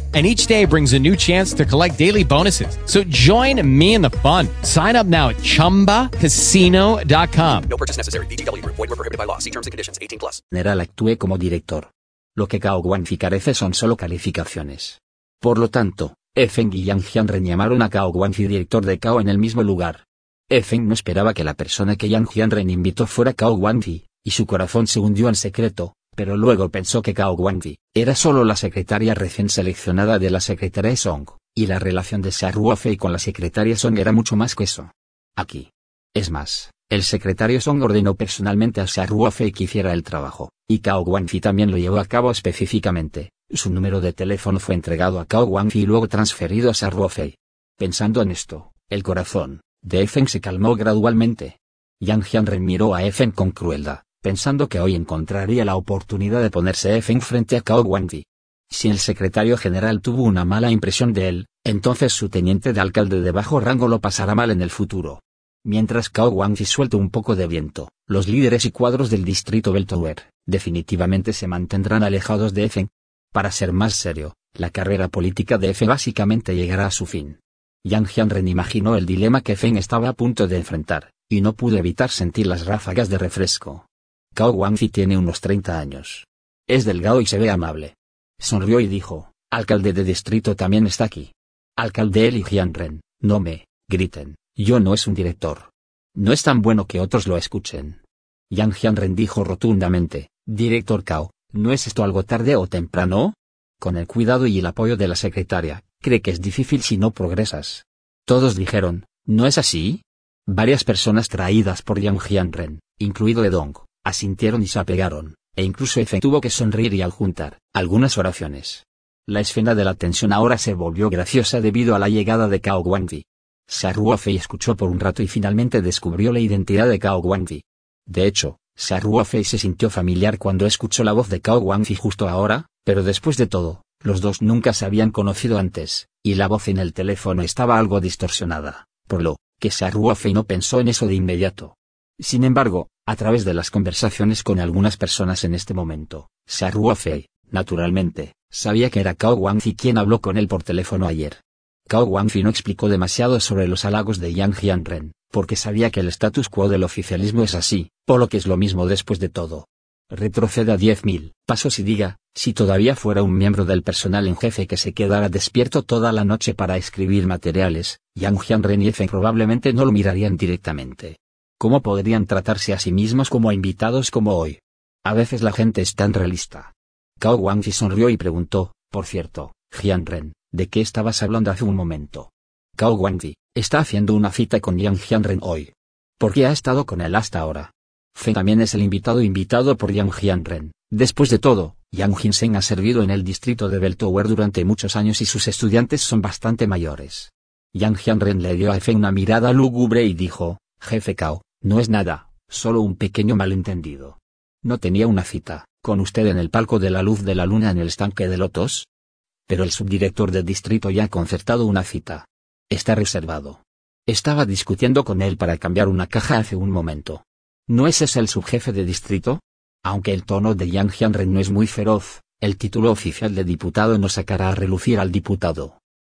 and each day brings a new chance to collect daily bonuses. So join me in the fun. Sign up now at ChumbaCasino.com. No purchase necessary. BGW. Void were prohibited by law. See terms and conditions. 18 plus. general actúe como director. Lo que Cao Guangfi carece son solo calificaciones. Por lo tanto, Efeng y Yang Hyunren llamaron a Cao Guangfi director de Cao en el mismo lugar. Efeng no esperaba que la persona que Yang Hyunren invitó fuera Cao Guangfi, y su corazón se hundió en secreto, pero luego pensó que Cao Guangfi era solo la secretaria recién seleccionada de la secretaria Song, y la relación de Ruofei con la secretaria Song era mucho más que eso. Aquí. Es más, el secretario Song ordenó personalmente a Ruofei que hiciera el trabajo, y Cao Guangfi también lo llevó a cabo específicamente. Su número de teléfono fue entregado a Cao Guangfi y luego transferido a Ruofei. Pensando en esto, el corazón de Efen se calmó gradualmente. Yang Hyunren miró a Efen con crueldad, pensando que hoy encontraría la oportunidad de ponerse Efen frente a Cao Guangfi. Si el secretario general tuvo una mala impresión de él, entonces su teniente de alcalde de bajo rango lo pasará mal en el futuro. Mientras Cao Guangxi suelta un poco de viento, los líderes y cuadros del distrito Beltower, definitivamente se mantendrán alejados de Efen. Para ser más serio, la carrera política de Efen básicamente llegará a su fin. Yang Hyunren imaginó el dilema que Feng estaba a punto de enfrentar, y no pudo evitar sentir las ráfagas de refresco. Cao Guangxi tiene unos 30 años. Es delgado y se ve amable. Sonrió y dijo, alcalde de distrito también está aquí. Alcalde Eli Hyunren, no me, griten. Yo no es un director. No es tan bueno que otros lo escuchen. Yang Hyunren dijo rotundamente, Director Cao, ¿no es esto algo tarde o temprano? Con el cuidado y el apoyo de la secretaria, cree que es difícil si no progresas. Todos dijeron, ¿no es así? Varias personas traídas por Yang Hyunren, incluido Edong, asintieron y se apegaron, e incluso Efe tuvo que sonreír y juntar algunas oraciones. La escena de la tensión ahora se volvió graciosa debido a la llegada de Cao Guangfi. Ruofei escuchó por un rato y finalmente descubrió la identidad de Cao Guangfi. De hecho, Ruofei se sintió familiar cuando escuchó la voz de Cao Guangfi justo ahora, pero después de todo, los dos nunca se habían conocido antes, y la voz en el teléfono estaba algo distorsionada, por lo que Ruofei no pensó en eso de inmediato. Sin embargo, a través de las conversaciones con algunas personas en este momento, Ruofei, naturalmente, Sabía que era Cao Guangzi quien habló con él por teléfono ayer. Cao Guangzi no explicó demasiado sobre los halagos de Yang Jianren, porque sabía que el status quo del oficialismo es así, por lo que es lo mismo después de todo. Retroceda 10.000 pasos y diga, si todavía fuera un miembro del personal en jefe que se quedara despierto toda la noche para escribir materiales, Yang Jianren y Feng probablemente no lo mirarían directamente. ¿Cómo podrían tratarse a sí mismos como invitados como hoy? A veces la gente es tan realista. Cao Guangxi sonrió y preguntó, por cierto, Jianren, ¿de qué estabas hablando hace un momento? Cao Guangxi, está haciendo una cita con Yang Jianren hoy. ¿Por qué ha estado con él hasta ahora? Feng también es el invitado invitado por Yang Jianren. Después de todo, Yang Jinseng ha servido en el distrito de Beltower durante muchos años y sus estudiantes son bastante mayores. Yang Jianren le dio a Feng una mirada lúgubre y dijo, Jefe Cao, no es nada, solo un pequeño malentendido. No tenía una cita, con usted en el palco de la luz de la luna en el estanque de lotos. Pero el subdirector del distrito ya ha concertado una cita. Está reservado. Estaba discutiendo con él para cambiar una caja hace un momento. ¿No es ese el subjefe de distrito? Aunque el tono de Yang Jianren no es muy feroz, el título oficial de diputado no sacará a relucir al diputado.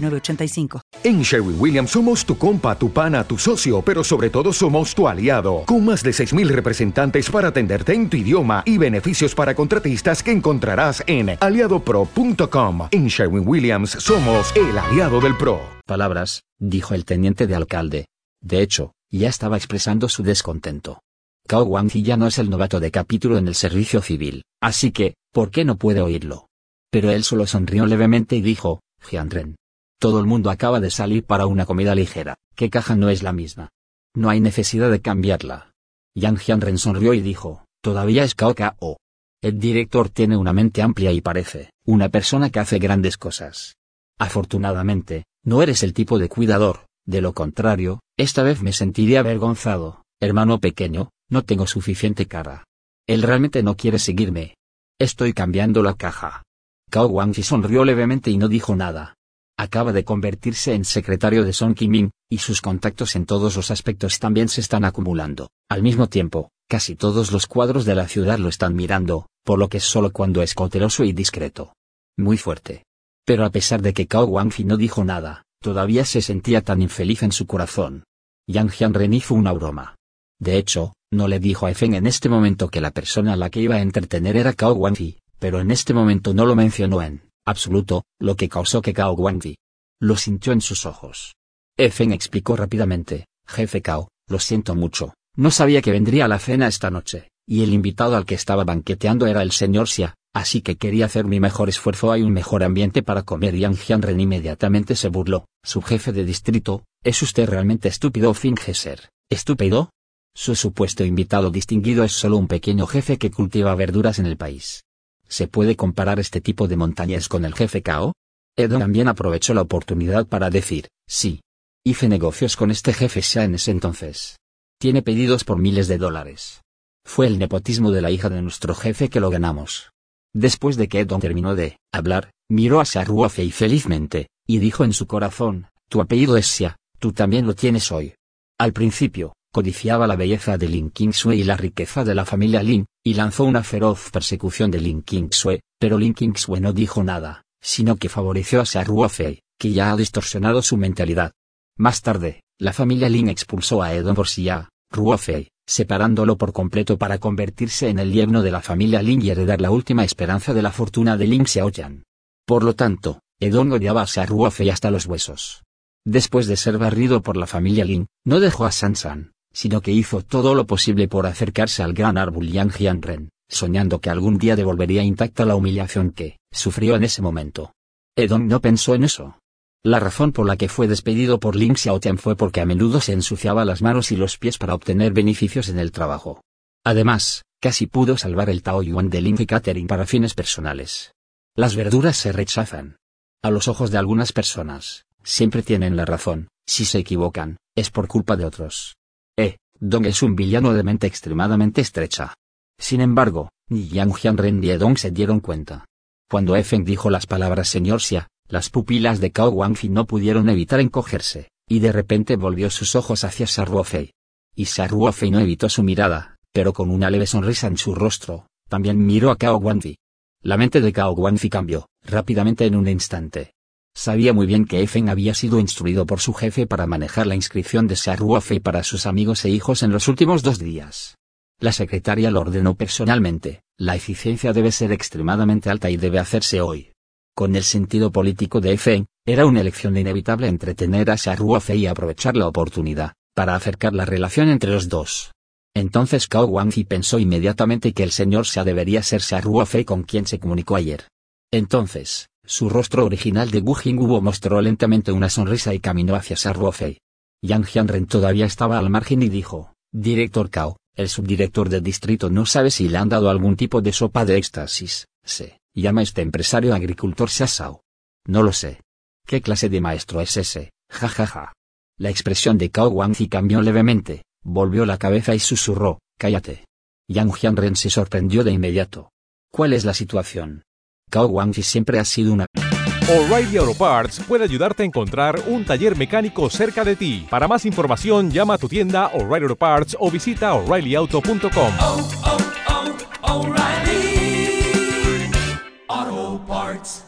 9069 En Sherwin Williams somos tu compa, tu pana, tu socio, pero sobre todo somos tu aliado, con más de 6.000 representantes para atenderte en tu idioma y beneficios para contratistas que encontrarás en aliadopro.com. En Sherwin Williams somos el aliado del PRO. Palabras, dijo el teniente de alcalde. De hecho, ya estaba expresando su descontento. Cao Guangzi ya no es el novato de capítulo en el servicio civil, así que, ¿por qué no puede oírlo? Pero él solo sonrió levemente y dijo, Jianren, todo el mundo acaba de salir para una comida ligera, ¿qué caja no es la misma? No hay necesidad de cambiarla. Yang Jianren sonrió y dijo, todavía es KO. El director tiene una mente amplia y parece, una persona que hace grandes cosas. Afortunadamente, no eres el tipo de cuidador, de lo contrario, esta vez me sentiría avergonzado, hermano pequeño, no tengo suficiente cara. Él realmente no quiere seguirme. Estoy cambiando la caja. Cao Guangxi sonrió levemente y no dijo nada. Acaba de convertirse en secretario de Song Kim-min, y sus contactos en todos los aspectos también se están acumulando. Al mismo tiempo, casi todos los cuadros de la ciudad lo están mirando, por lo que es solo cuando es cauteloso y discreto. Muy fuerte. Pero a pesar de que Cao Guangxi no dijo nada, todavía se sentía tan infeliz en su corazón. Yang Jianren hizo una broma. De hecho, no le dijo a Feng en este momento que la persona a la que iba a entretener era Cao Guangxi, pero en este momento no lo mencionó en absoluto, lo que causó que Cao Guangxi lo sintió en sus ojos. Feng explicó rápidamente, jefe Cao, lo siento mucho, no sabía que vendría a la cena esta noche, y el invitado al que estaba banqueteando era el señor Xia, así que quería hacer mi mejor esfuerzo. Hay un mejor ambiente para comer. Yang Jianren inmediatamente se burló. Su jefe de distrito, ¿es usted realmente estúpido o finge ser estúpido? Su supuesto invitado distinguido es solo un pequeño jefe que cultiva verduras en el país. ¿Se puede comparar este tipo de montañas con el jefe Kao? Edon también aprovechó la oportunidad para decir, sí. Hice negocios con este jefe Xia en ese entonces. Tiene pedidos por miles de dólares. Fue el nepotismo de la hija de nuestro jefe que lo ganamos. Después de que Edon terminó de hablar, miró a Xia Ruofei felizmente, y dijo en su corazón, tu apellido es Xia, tú también lo tienes hoy. Al principio, codiciaba la belleza de Lin Qingsue y la riqueza de la familia Lin, y lanzó una feroz persecución de Lin Qingsue, pero Lin Qingsue no dijo nada, sino que favoreció a Xia Ruofei, que ya ha distorsionado su mentalidad. Más tarde, la familia Lin expulsó a Edon por Xia Ruofei, separándolo por completo para convertirse en el yerno de la familia Lin y heredar la última esperanza de la fortuna de Lin Xiaoyan. Por lo tanto, Edon odiaba a Xia Ruofei hasta los huesos. Después de ser barrido por la familia Lin, no dejó a Sansan, sino que hizo todo lo posible por acercarse al gran árbol Yang Jianren, soñando que algún día devolvería intacta la humillación que sufrió en ese momento. Edon no pensó en eso. La razón por la que fue despedido por Ling Xiaotian fue porque a menudo se ensuciaba las manos y los pies para obtener beneficios en el trabajo. Además, casi pudo salvar el Tao Yuan de Ling y Catering para fines personales. Las verduras se rechazan. A los ojos de algunas personas, siempre tienen la razón, si se equivocan, es por culpa de otros. Eh, Dong es un villano de mente extremadamente estrecha. Sin embargo, Yang Hyunren ni Dong se dieron cuenta. Cuando Feng dijo las palabras señor Xia, las pupilas de Cao Guangfi no pudieron evitar encogerse, y de repente volvió sus ojos hacia Ruofei. Y Ruofei no evitó su mirada, pero con una leve sonrisa en su rostro, también miró a Cao Guangfi. La mente de Cao Guangfi cambió, rápidamente en un instante. Sabía muy bien que Feng había sido instruido por su jefe para manejar la inscripción de Ruofei para sus amigos e hijos en los últimos dos días. La secretaria lo ordenó personalmente, la eficiencia debe ser extremadamente alta y debe hacerse hoy. Con el sentido político de Feng, era una elección inevitable entretener a Ruofei y aprovechar la oportunidad, para acercar la relación entre los dos. Entonces Cao Guangzi pensó inmediatamente que el señor Xia debería ser Ruofei con quien se comunicó ayer. Entonces, su rostro original de Wu Jingguo mostró lentamente una sonrisa y caminó hacia Ruofei. Yang Jianren todavía estaba al margen y dijo, Director Cao, el subdirector del distrito no sabe si le han dado algún tipo de sopa de éxtasis, se llama este empresario agricultor Sasao. No lo sé. ¿Qué clase de maestro es ese? Ja ja ja. La expresión de Cao Guangzi cambió levemente, volvió la cabeza y susurró, cállate. Yang Jianren se sorprendió de inmediato. ¿Cuál es la situación? Cao Guangzi siempre ha sido una... O'Reilly Auto Parts puede ayudarte a encontrar un taller mecánico cerca de ti. Para más información, llama a tu tienda O'Reilly Auto Parts o visita oreillyauto.com. Oh, oh, oh, O'Reilly Auto Parts.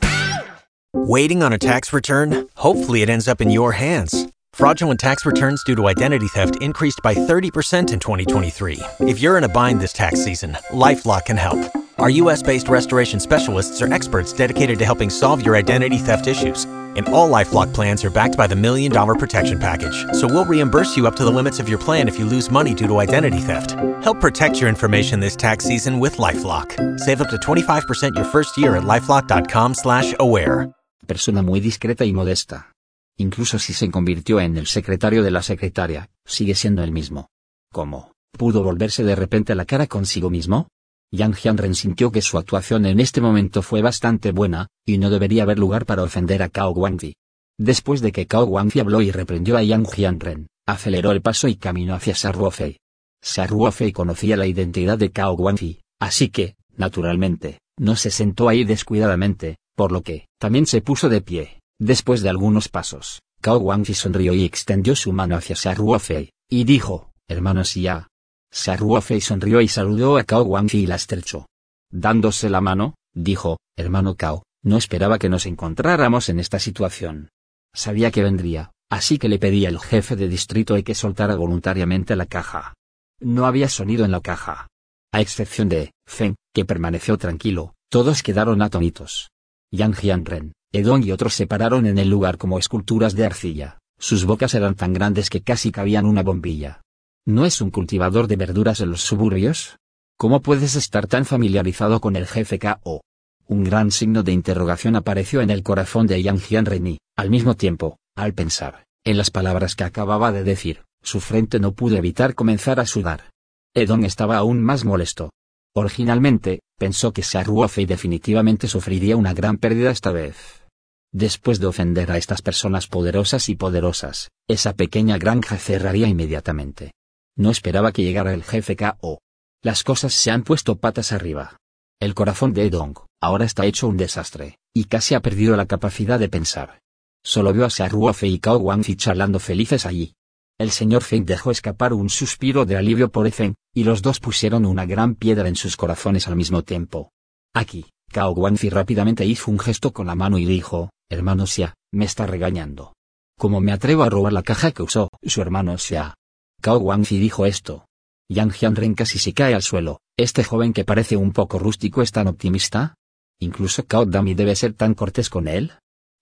Waiting on a tax return? Hopefully, it ends up in your hands. Fraudulent tax returns due to identity theft increased by 30% in 2023. If you're in a bind this tax season, LifeLock can help. Our US based restoration specialists are experts dedicated to helping solve your identity theft issues. And all Lifelock plans are backed by the Million Dollar Protection Package. So we'll reimburse you up to the limits of your plan if you lose money due to identity theft. Help protect your information this tax season with Lifelock. Save up to 25% your first year at lifelock.com slash aware. Persona muy discreta y modesta. Incluso si se convirtió en el secretario de la secretaria, sigue siendo el mismo. ¿Cómo? ¿Pudo volverse de repente la cara consigo mismo? Yang Jianren sintió que su actuación en este momento fue bastante buena, y no debería haber lugar para ofender a Cao Guangzi. Después de que Cao Guangzi habló y reprendió a Yang Jianren, aceleró el paso y caminó hacia Ruofei. Ruofei conocía la identidad de Cao Guangzi, así que, naturalmente, no se sentó ahí descuidadamente, por lo que, también se puso de pie. Después de algunos pasos, Cao Guangzi sonrió y extendió su mano hacia Ruofei, y dijo, hermano Xia, Ruofei sonrió y saludó a Cao Guangzi y la estrechó. Dándose la mano, dijo, hermano Cao, no esperaba que nos encontráramos en esta situación. Sabía que vendría, así que le pedí al jefe de distrito que soltara voluntariamente la caja. No había sonido en la caja. A excepción de Feng, que permaneció tranquilo, todos quedaron atónitos. Yang Jianren, Edong y otros se pararon en el lugar como esculturas de arcilla, sus bocas eran tan grandes que casi cabían una bombilla. ¿No es un cultivador de verduras en los suburbios? ¿Cómo puedes estar tan familiarizado con el jefe K.O.? Un gran signo de interrogación apareció en el corazón de Yang Jianren y, al mismo tiempo, al pensar, en las palabras que acababa de decir, su frente no pudo evitar comenzar a sudar. Edong estaba aún más molesto. Originalmente, pensó que Ruofei definitivamente sufriría una gran pérdida esta vez. Después de ofender a estas personas poderosas y poderosas, esa pequeña granja cerraría inmediatamente. No esperaba que llegara el jefe K.O. Las cosas se han puesto patas arriba. El corazón de Edong, ahora está hecho un desastre, y casi ha perdido la capacidad de pensar. Solo vio a Ruofei y Cao Guangzi charlando felices allí. El señor Feng dejó escapar un suspiro de alivio por Feng, y los dos pusieron una gran piedra en sus corazones al mismo tiempo. Aquí, Cao Guangzi rápidamente hizo un gesto con la mano y dijo, hermano Xia, me está regañando. ¿Cómo me atrevo a robar la caja que usó su hermano Xia? Cao Guangzi dijo esto. Yang Jianren casi se cae al suelo, ¿este joven que parece un poco rústico es tan optimista? ¿Incluso Cao Dami debe ser tan cortés con él?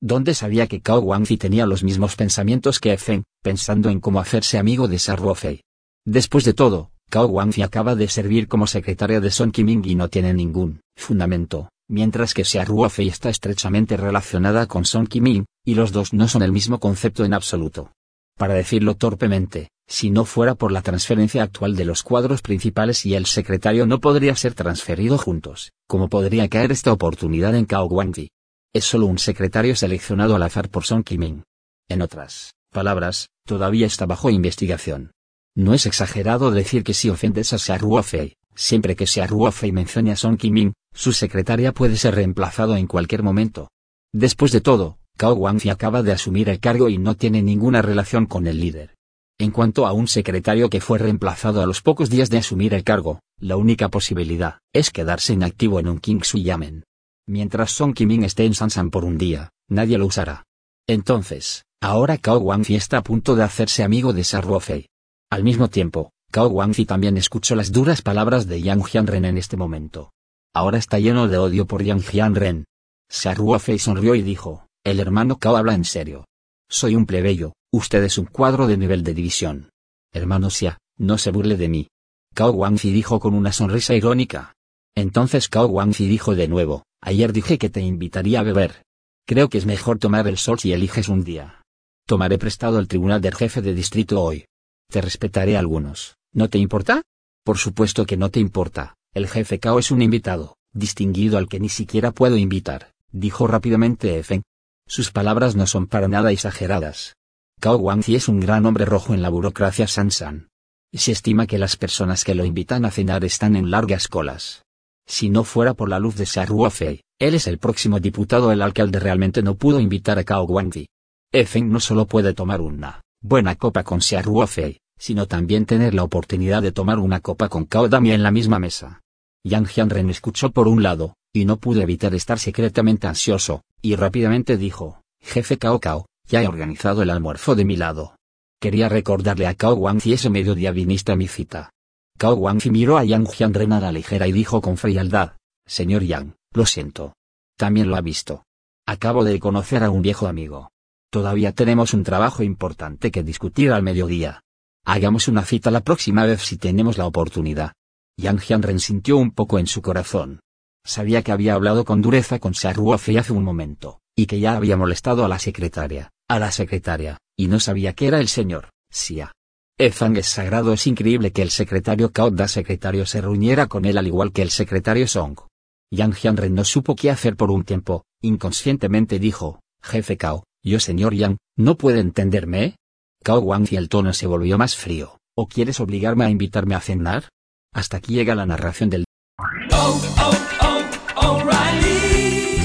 ¿Dónde sabía que Cao Guangzi tenía los mismos pensamientos que Feng, pensando en cómo hacerse amigo de Ruofei? Después de todo, Cao Guangzi acaba de servir como secretaria de Son Qiming y no tiene ningún fundamento, mientras que Ruofei está estrechamente relacionada con Son Qiming, y los dos no son el mismo concepto en absoluto. Para decirlo torpemente, si no fuera por la transferencia actual de los cuadros principales y el secretario no podría ser transferido juntos, ¿cómo podría caer esta oportunidad en Cao Guangzi? Es solo un secretario seleccionado al azar por Song Kiming. En otras palabras, todavía está bajo investigación. No es exagerado decir que si ofendes a Xia Ruofei, siempre que Xia Ruofei mencione a Song Kiming, su secretaria puede ser reemplazado en cualquier momento. Después de todo, Cao Guangzi acaba de asumir el cargo y no tiene ninguna relación con el líder. En cuanto a un secretario que fue reemplazado a los pocos días de asumir el cargo, la única posibilidad es quedarse inactivo en un Kingsui Yamen. Mientras Song Kiming esté en Sansan por un día, nadie lo usará. Entonces, ahora Cao Guangzi está a punto de hacerse amigo de Ruofei. Al mismo tiempo, Cao Guangzi también escuchó las duras palabras de Yang Jianren en este momento. Ahora está lleno de odio por Yang Jianren. Ruofei sonrió y dijo, el hermano Cao habla en serio. Soy un plebeyo, usted es un cuadro de nivel de división. Hermano Xia, no se burle de mí. Cao Guangzi dijo con una sonrisa irónica. Entonces Cao Guangzi dijo de nuevo, ayer dije que te invitaría a beber. Creo que es mejor tomar el sol si eliges un día. Tomaré prestado el tribunal del jefe de distrito hoy. Te respetaré algunos, ¿no te importa? Por supuesto que no te importa, el jefe Cao es un invitado, distinguido al que ni siquiera puedo invitar, dijo rápidamente Feng. Sus palabras no son para nada exageradas. Cao Guangzi es un gran hombre rojo en la burocracia Sansan. Se estima que las personas que lo invitan a cenar están en largas colas. Si no fuera por la luz de Ruofei, él es el próximo diputado. El alcalde realmente no pudo invitar a Cao Guangzi. Feng no solo puede tomar una buena copa con Ruofei, sino también tener la oportunidad de tomar una copa con Cao Dami en la misma mesa. Yang Jianren escuchó por un lado, y no pudo evitar estar secretamente ansioso, y rápidamente dijo, Jefe Cao Cao, ya he organizado el almuerzo de mi lado. Quería recordarle a Cao Guangzi ese mediodía viniste a mi cita. Cao Guangzi miró a Yang Jianren a la ligera y dijo con frialdad, Señor Yang, lo siento. También lo ha visto. Acabo de conocer a un viejo amigo. Todavía tenemos un trabajo importante que discutir al mediodía. Hagamos una cita la próxima vez si tenemos la oportunidad. Yang Jianren sintió un poco en su corazón. Sabía que había hablado con dureza con Ruofei hace un momento, y que ya había molestado a la secretaria, a la secretaria, y no sabía que era el señor, Xia. Efang es sagrado es increíble que el secretario Cao Da secretario se reuniera con él al igual que el secretario Song. Yang Jianren no supo qué hacer por un tiempo, inconscientemente dijo, jefe Cao, yo señor Yang, ¿no puede entenderme? Cao Guangzi el tono se volvió más frío, ¿o quieres obligarme a invitarme a cenar? Hasta aquí llega la narración del...